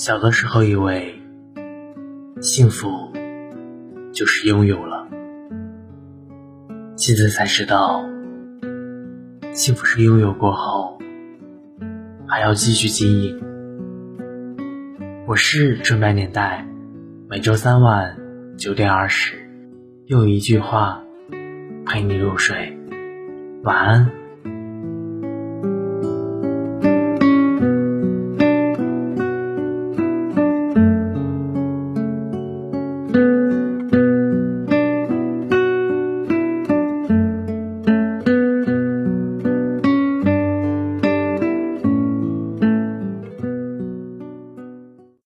小的时候以为幸福就是拥有了现在才知道幸福是拥有过后还要继续经营。我是纯白年代每周三晚九点二十用一句话陪你入睡。晚安。